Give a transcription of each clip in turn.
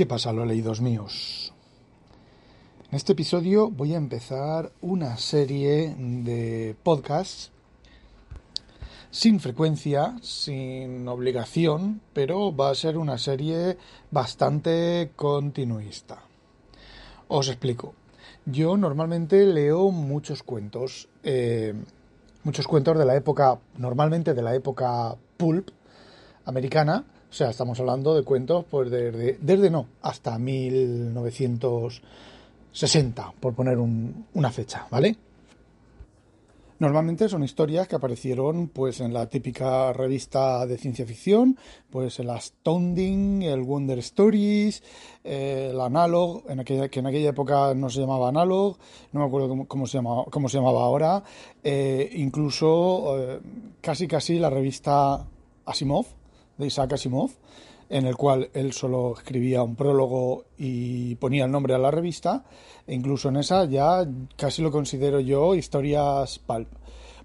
¿Qué pasa, lo leídos míos? En este episodio voy a empezar una serie de podcasts sin frecuencia, sin obligación, pero va a ser una serie bastante continuista. Os explico. Yo normalmente leo muchos cuentos, eh, muchos cuentos de la época, normalmente de la época pulp americana, o sea, estamos hablando de cuentos pues desde, desde no, hasta 1960, por poner una fecha, ¿vale? Normalmente son historias que aparecieron pues en la típica revista de ciencia ficción, pues el Astounding, el Wonder Stories, el Analog, en aquella, que en aquella época no se llamaba Analog, no me acuerdo cómo, se, llamaba, cómo se llamaba ahora, eh, incluso eh, casi casi la revista Asimov, de Isaac Asimov, en el cual él solo escribía un prólogo y ponía el nombre a la revista, e incluso en esa ya casi lo considero yo historias pulp.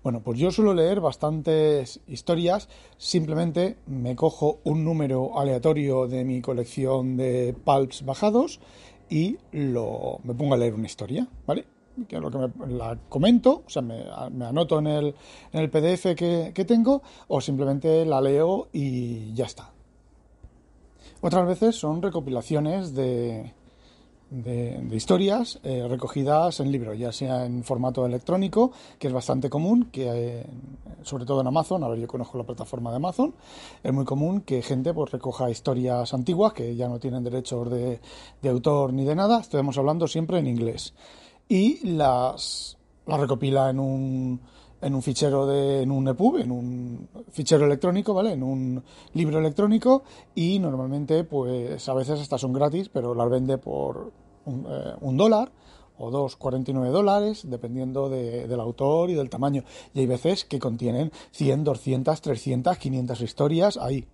Bueno, pues yo suelo leer bastantes historias, simplemente me cojo un número aleatorio de mi colección de pulps bajados y lo, me pongo a leer una historia, ¿vale? Que lo que me, la comento, o sea, me, anoto en el, en el PDF que, que, tengo, o simplemente la leo y ya está. Otras veces son recopilaciones de, de, historias eh, recogidas en libros, ya sea en formato electrónico, que es bastante común, que eh, sobre todo en Amazon, a ver, yo conozco la plataforma de Amazon, es muy común que gente pues recoja historias antiguas que ya no tienen derechos de, de autor ni de nada, estamos hablando siempre en inglés y las, recopila en un, en un fichero de en un EPUB, en un fichero electrónico, ¿vale? En un libro electrónico y normalmente pues a veces hasta son gratis, pero las vende por un, eh, un dólar o 2,49 dólares, dependiendo del autor y del tamaño. Y hay veces que contienen 100, 200, 300, 500 historias ahí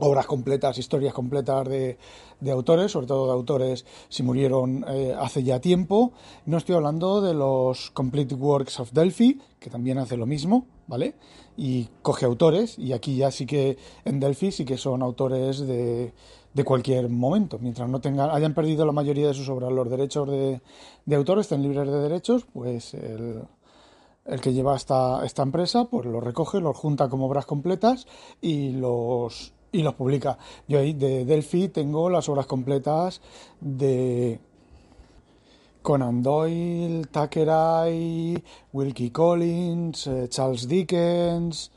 obras completas, historias completas de, de, autores, sobre todo de autores si murieron eh, hace ya tiempo. No estoy hablando de los Complete Works of Delphi, que también hace lo mismo, ¿vale? Y coge autores, y aquí ya sí que en Delphi sí que son autores de, de cualquier momento. Mientras no tengan, hayan perdido la mayoría de sus obras los derechos de, de autor, estén libres de derechos, pues el, el que lleva esta, esta empresa pues los recoge, los junta como obras completas y los y los publica. Yo ahí de Delphi tengo las obras completas de Conan Doyle, Thackeray, Wilkie Collins, eh, Charles Dickens,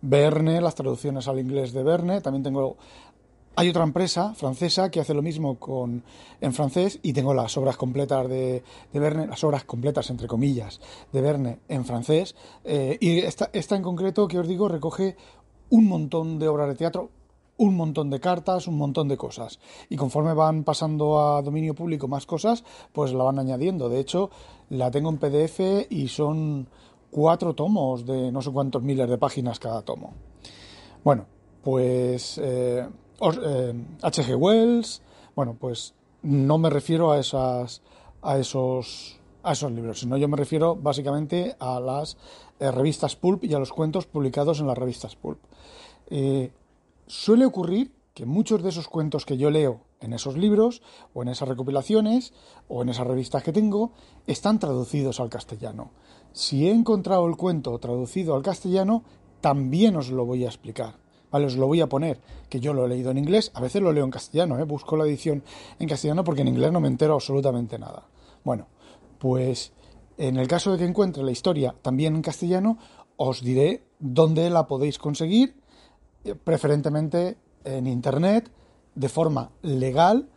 Verne, las traducciones al inglés de Verne. También tengo. Hay otra empresa francesa que hace lo mismo con, en francés y tengo las obras completas de, de Verne, las obras completas entre comillas de Verne en francés. Eh, y esta, esta en concreto que os digo recoge un montón de obras de teatro, un montón de cartas, un montón de cosas. Y conforme van pasando a dominio público más cosas, pues la van añadiendo. De hecho, la tengo en PDF y son cuatro tomos de no sé cuántos miles de páginas cada tomo. Bueno, pues eh, H.G. Eh, Wells, bueno, pues no me refiero a esas a esos a esos libros, sino yo me refiero básicamente a las eh, revistas pulp y a los cuentos publicados en las revistas pulp. Eh, suele ocurrir que muchos de esos cuentos que yo leo en esos libros o en esas recopilaciones o en esas revistas que tengo están traducidos al castellano. Si he encontrado el cuento traducido al castellano, también os lo voy a explicar. Vale, os lo voy a poner, que yo lo he leído en inglés, a veces lo leo en castellano, ¿eh? busco la edición en castellano porque en inglés no me entero absolutamente nada. Bueno, pues en el caso de que encuentre la historia también en castellano, os diré dónde la podéis conseguir, preferentemente en Internet, de forma legal,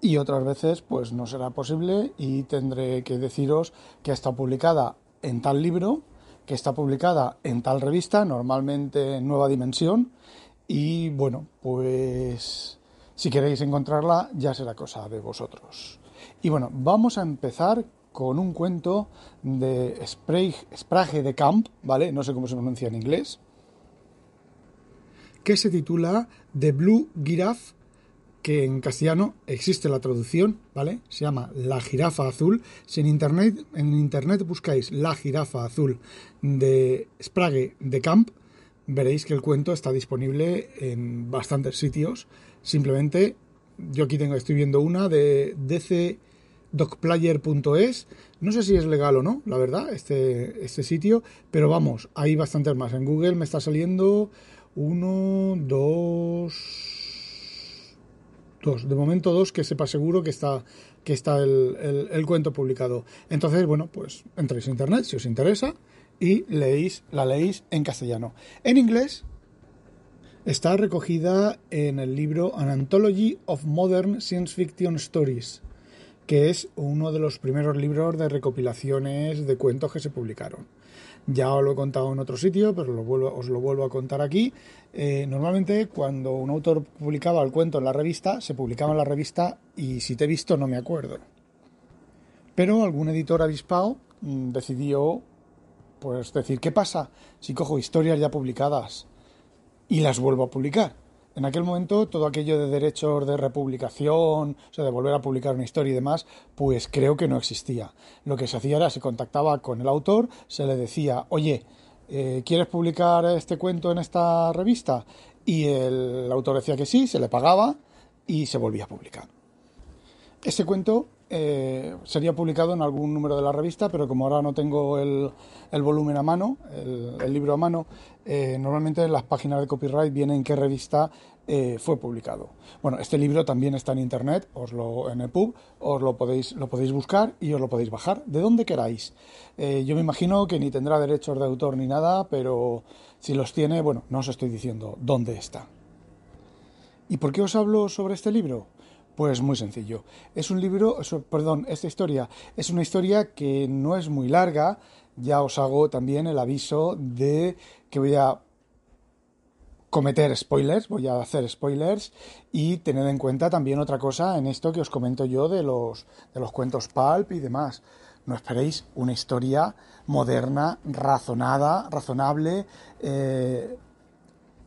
y otras veces pues no será posible y tendré que deciros que está publicada en tal libro, que está publicada en tal revista, normalmente en Nueva Dimensión, y bueno, pues Si queréis encontrarla, ya será cosa de vosotros. Y bueno, vamos a empezar con un cuento de Sprague de Camp, ¿vale? No sé cómo se pronuncia en inglés, que se titula The Blue Giraffe, que en castellano existe la traducción, ¿vale? Se llama La jirafa azul. Si en internet, en internet buscáis La jirafa azul de Sprague de Camp, veréis que el cuento está disponible en bastantes sitios. Simplemente, yo aquí tengo, estoy viendo una de dcdocplayer.es. No sé si es legal o no, la verdad, este, este sitio, pero vamos, hay bastantes más. En Google me está saliendo uno, dos, dos. De momento dos, que sepa seguro que está, que está el, el cuento publicado. Entonces, bueno, pues entréis a internet si os interesa y leéis, la leéis en castellano. En inglés está recogida en el libro An Anthology of Modern Science Fiction Stories, que es uno de los primeros libros de recopilaciones de cuentos que se publicaron. Ya os lo he contado en otro sitio, pero os lo vuelvo a contar aquí. Eh, normalmente cuando un autor publicaba el cuento en la revista, se publicaba en la revista y si te he visto no me acuerdo. Pero algún editor avispado mm, decidió pues decir, ¿qué pasa si cojo historias ya publicadas y las vuelvo a publicar? En aquel momento todo aquello de derechos de republicación, o sea, de volver a publicar una historia y demás, pues creo que no existía. Lo que se hacía era, se contactaba con el autor, se le decía, oye, eh, ¿quieres publicar este cuento en esta revista? Y el autor decía que sí, se le pagaba y se volvía a publicar. Ese cuento eh, sería publicado en algún número de la revista, pero como ahora no tengo el, volumen a mano, el, libro a mano, eh, normalmente en las páginas de copyright viene en qué revista eh, fue publicado. Bueno, este libro también está en internet, os lo, en EPUB, os lo podéis, lo podéis buscar y os lo podéis bajar de donde queráis. yo me imagino que ni tendrá derechos de autor ni nada, pero si los tiene, bueno, no os estoy diciendo dónde está. ¿Y por qué os hablo sobre este libro? Pues muy sencillo. Es un libro, perdón, esta historia es una historia que no es muy larga. Ya os hago también el aviso de que voy a cometer spoilers, voy a hacer spoilers y tener en cuenta también otra cosa en esto que os comento yo de los, de los cuentos pulp y demás. No esperéis una historia moderna, razonada, razonable eh,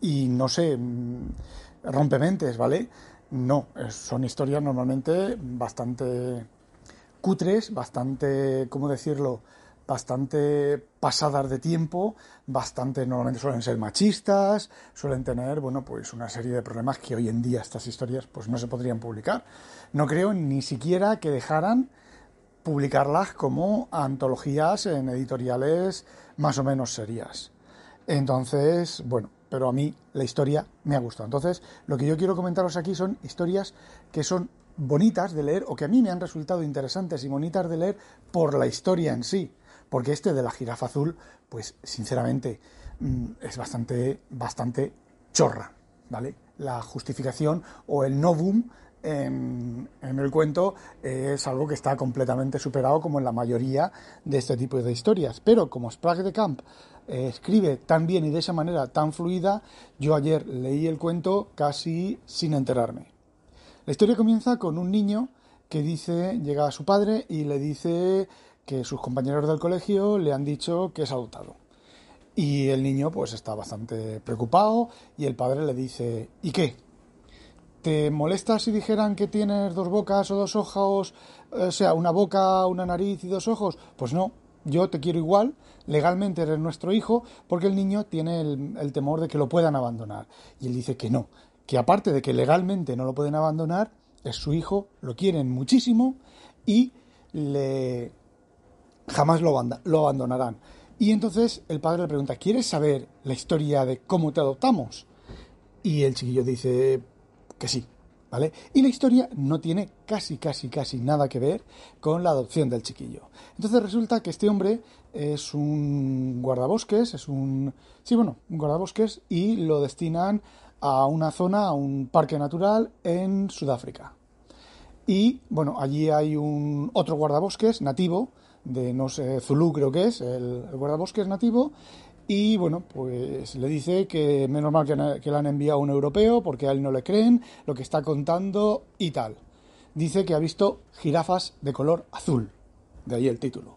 y no sé, mm, rompementes, ¿vale? No, son historias normalmente bastante cutres, bastante, ¿cómo decirlo? Bastante pasadas de tiempo, bastante normalmente suelen ser machistas, suelen tener, bueno, pues una serie de problemas que hoy en día estas historias pues no se podrían publicar. No creo ni siquiera que dejaran publicarlas como antologías en editoriales más o menos serias. Entonces, bueno, pero a mí la historia me ha gustado. Entonces, lo que yo quiero comentaros aquí son historias que son bonitas de leer o que a mí me han resultado interesantes y bonitas de leer por la historia en sí. Porque este de la jirafa azul, pues sinceramente mm, es bastante, bastante chorra, ¿vale? La justificación o el novum en, en, el cuento es algo que está completamente superado como en la mayoría de este tipo de historias. Pero como Sprague de Camp eh, escribe tan bien y de esa manera tan fluida, yo ayer leí el cuento casi sin enterarme. La historia comienza con un niño que dice, llega a su padre y le dice que sus compañeros del colegio le han dicho que es adoptado. Y el niño pues está bastante preocupado y el padre le dice, ¿y qué? ¿Te molesta si dijeran que tienes dos bocas o dos ojos, o sea, una boca, una nariz y dos ojos? Pues no, yo te quiero igual, legalmente eres nuestro hijo, porque el niño tiene el, temor de que lo puedan abandonar. Y él dice que no, que aparte de que legalmente no lo pueden abandonar, es su hijo, lo quieren muchísimo y le jamás lo, lo abandonarán. Y entonces el padre le pregunta, ¿quieres saber la historia de cómo te adoptamos? Y el chiquillo dice que sí, y la historia no tiene casi, casi, casi nada que ver con la adopción del chiquillo. Entonces resulta que este hombre es un guardabosques, es un... Sí, bueno, un guardabosques y lo destinan a una zona, a un parque natural en Sudáfrica. Y, bueno, allí hay un otro guardabosques nativo, de no sé, Zulu creo que es, el, el guardabosques nativo, y bueno, pues le dice que menos mal que, le han enviado un europeo porque a él no le creen lo que está contando y tal. Dice que ha visto jirafas de color azul, de ahí el título.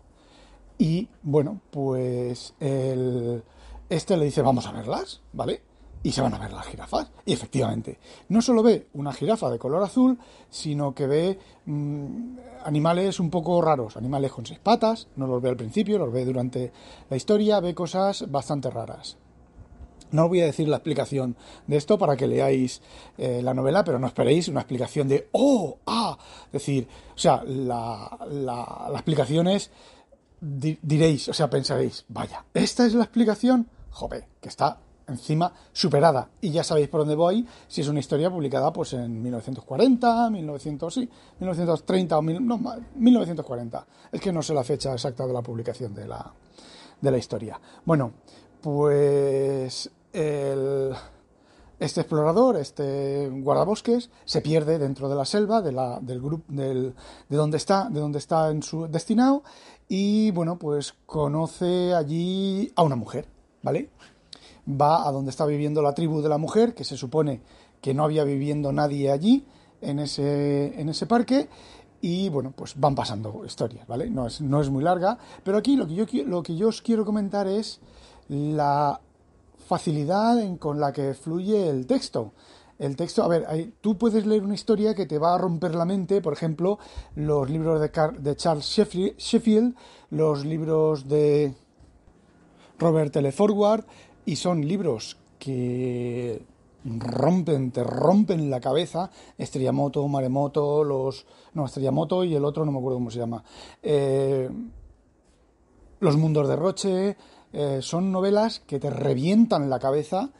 Y bueno, pues el, este le dice vamos a verlas, ¿vale? Y se van a ver las jirafas. Y efectivamente, no solo ve una jirafa de color azul, sino que ve mm, animales un poco raros, animales con seis patas, no los ve al principio, los ve durante la historia, ve cosas bastante raras. No os voy a decir la explicación de esto para que leáis eh, la novela, pero no esperéis una explicación de ¡oh! ¡ah! Es decir, o sea, la, la, explicación es, diréis, o sea, pensaréis, vaya, ¿esta es la explicación? Joder, que está encima superada. Y ya sabéis por dónde voy, si es una historia publicada pues en 1940, 1900, sí, 1930 o no, 1940. Es que no sé la fecha exacta de la publicación de la, de la historia. Bueno, pues este explorador, este guardabosques, se pierde dentro de la selva, de la, del grupo, del, de donde está, de donde está en su destinado, y bueno, pues conoce allí a una mujer, ¿vale? Va a donde está viviendo la tribu de la mujer, que se supone que no había viviendo nadie allí, en ese, en ese parque, y bueno, pues van pasando historias, ¿vale? No es, no es muy larga, pero aquí lo que, yo, lo que yo os quiero comentar es la facilidad en, con la que fluye el texto. El texto, a ver, tú puedes leer una historia que te va a romper la mente, por ejemplo, los libros de, de Charles Sheffield, los libros de Robert L. Forward, y son libros que rompen, te rompen la cabeza. Estrella-Moto, Maremoto, los. No, Estrella-Moto y el otro no me acuerdo cómo se llama. Eh, los Mundos de Roche. Eh, son novelas que te revientan la cabeza,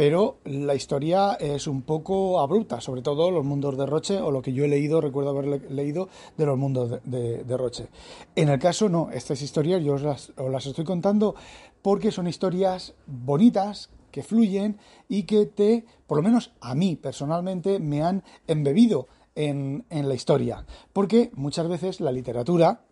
pero la historia es un poco abrupta, sobre todo los Mundos de Roche o lo que yo he leído, recuerdo haber leído de los Mundos de, Roche. En el caso, no, estas historias yo os las estoy contando porque son historias bonitas, que fluyen y que te, por lo menos a mí personalmente, me han embebido en, la historia. Porque muchas veces la literatura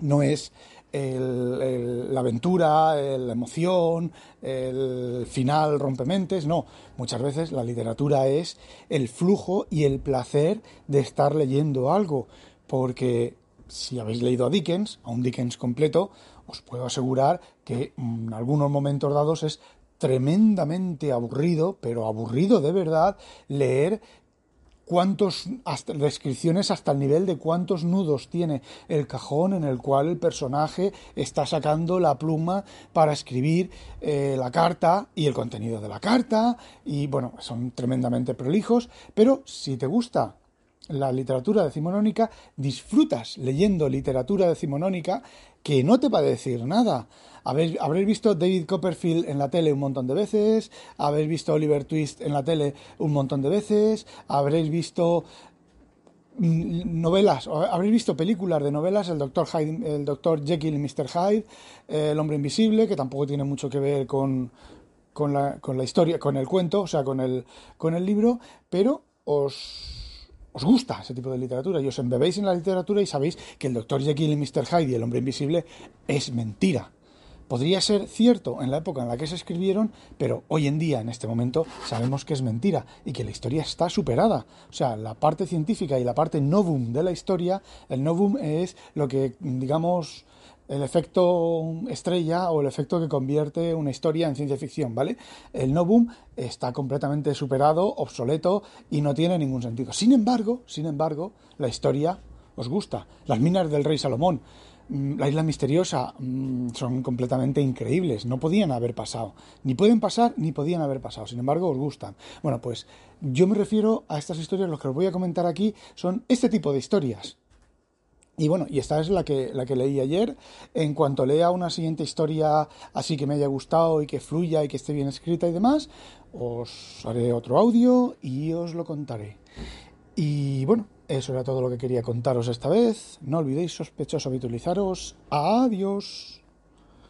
no es la aventura, la emoción, el final rompementes, no. Muchas veces la literatura es el flujo y el placer de estar leyendo algo. Porque si habéis leído a Dickens, a un Dickens completo, os puedo asegurar que en algunos momentos dados es tremendamente aburrido, pero aburrido de verdad, leer cuántos descripciones hasta el nivel de cuántos nudos tiene el cajón en el cual el personaje está sacando la pluma para escribir eh, la carta y el contenido de la carta. Y bueno son tremendamente prolijos pero si te gusta la literatura decimonónica, disfrutas leyendo literatura decimonónica que no te va a decir nada. Habréis, visto David Copperfield en la tele un montón de veces, habréis visto Oliver Twist en la tele un montón de veces, habréis visto mm, novelas, habréis visto películas de novelas, el Doctor Hyde, el Doctor Jekyll y Mr. Hyde, El hombre invisible, que tampoco tiene mucho que ver con, con, la, con la historia, con el cuento, o sea, con el, con el libro, pero os os gusta ese tipo de literatura y os embebéis en la literatura y sabéis que el Dr. Jekyll y Mr. Hyde y el hombre invisible es mentira. Podría ser cierto en la época en la que se escribieron, pero hoy en día, en este momento, sabemos que es mentira y que la historia está superada. O sea, la parte científica y la parte novum de la historia, el novum es lo que, digamos, el efecto estrella o el efecto que convierte una historia en ciencia ficción, ¿vale? El no boom está completamente superado, obsoleto y no tiene ningún sentido. Sin embargo, sin embargo, la historia os gusta. Las minas del rey Salomón, mm, la isla misteriosa, mm, son completamente increíbles. No podían haber pasado. Ni pueden pasar, ni podían haber pasado. Sin embargo, os gustan. Bueno, pues yo me refiero a estas historias, los que os voy a comentar aquí, son este tipo de historias y bueno, y esta es la que, la que leí ayer. En cuanto lea una siguiente historia así que me haya gustado y que fluya y que esté bien escrita y demás, os haré otro audio y os lo contaré. Y bueno, eso era todo lo que quería contaros esta vez. No olvidéis, sospechosos, habitualizaros. Adiós.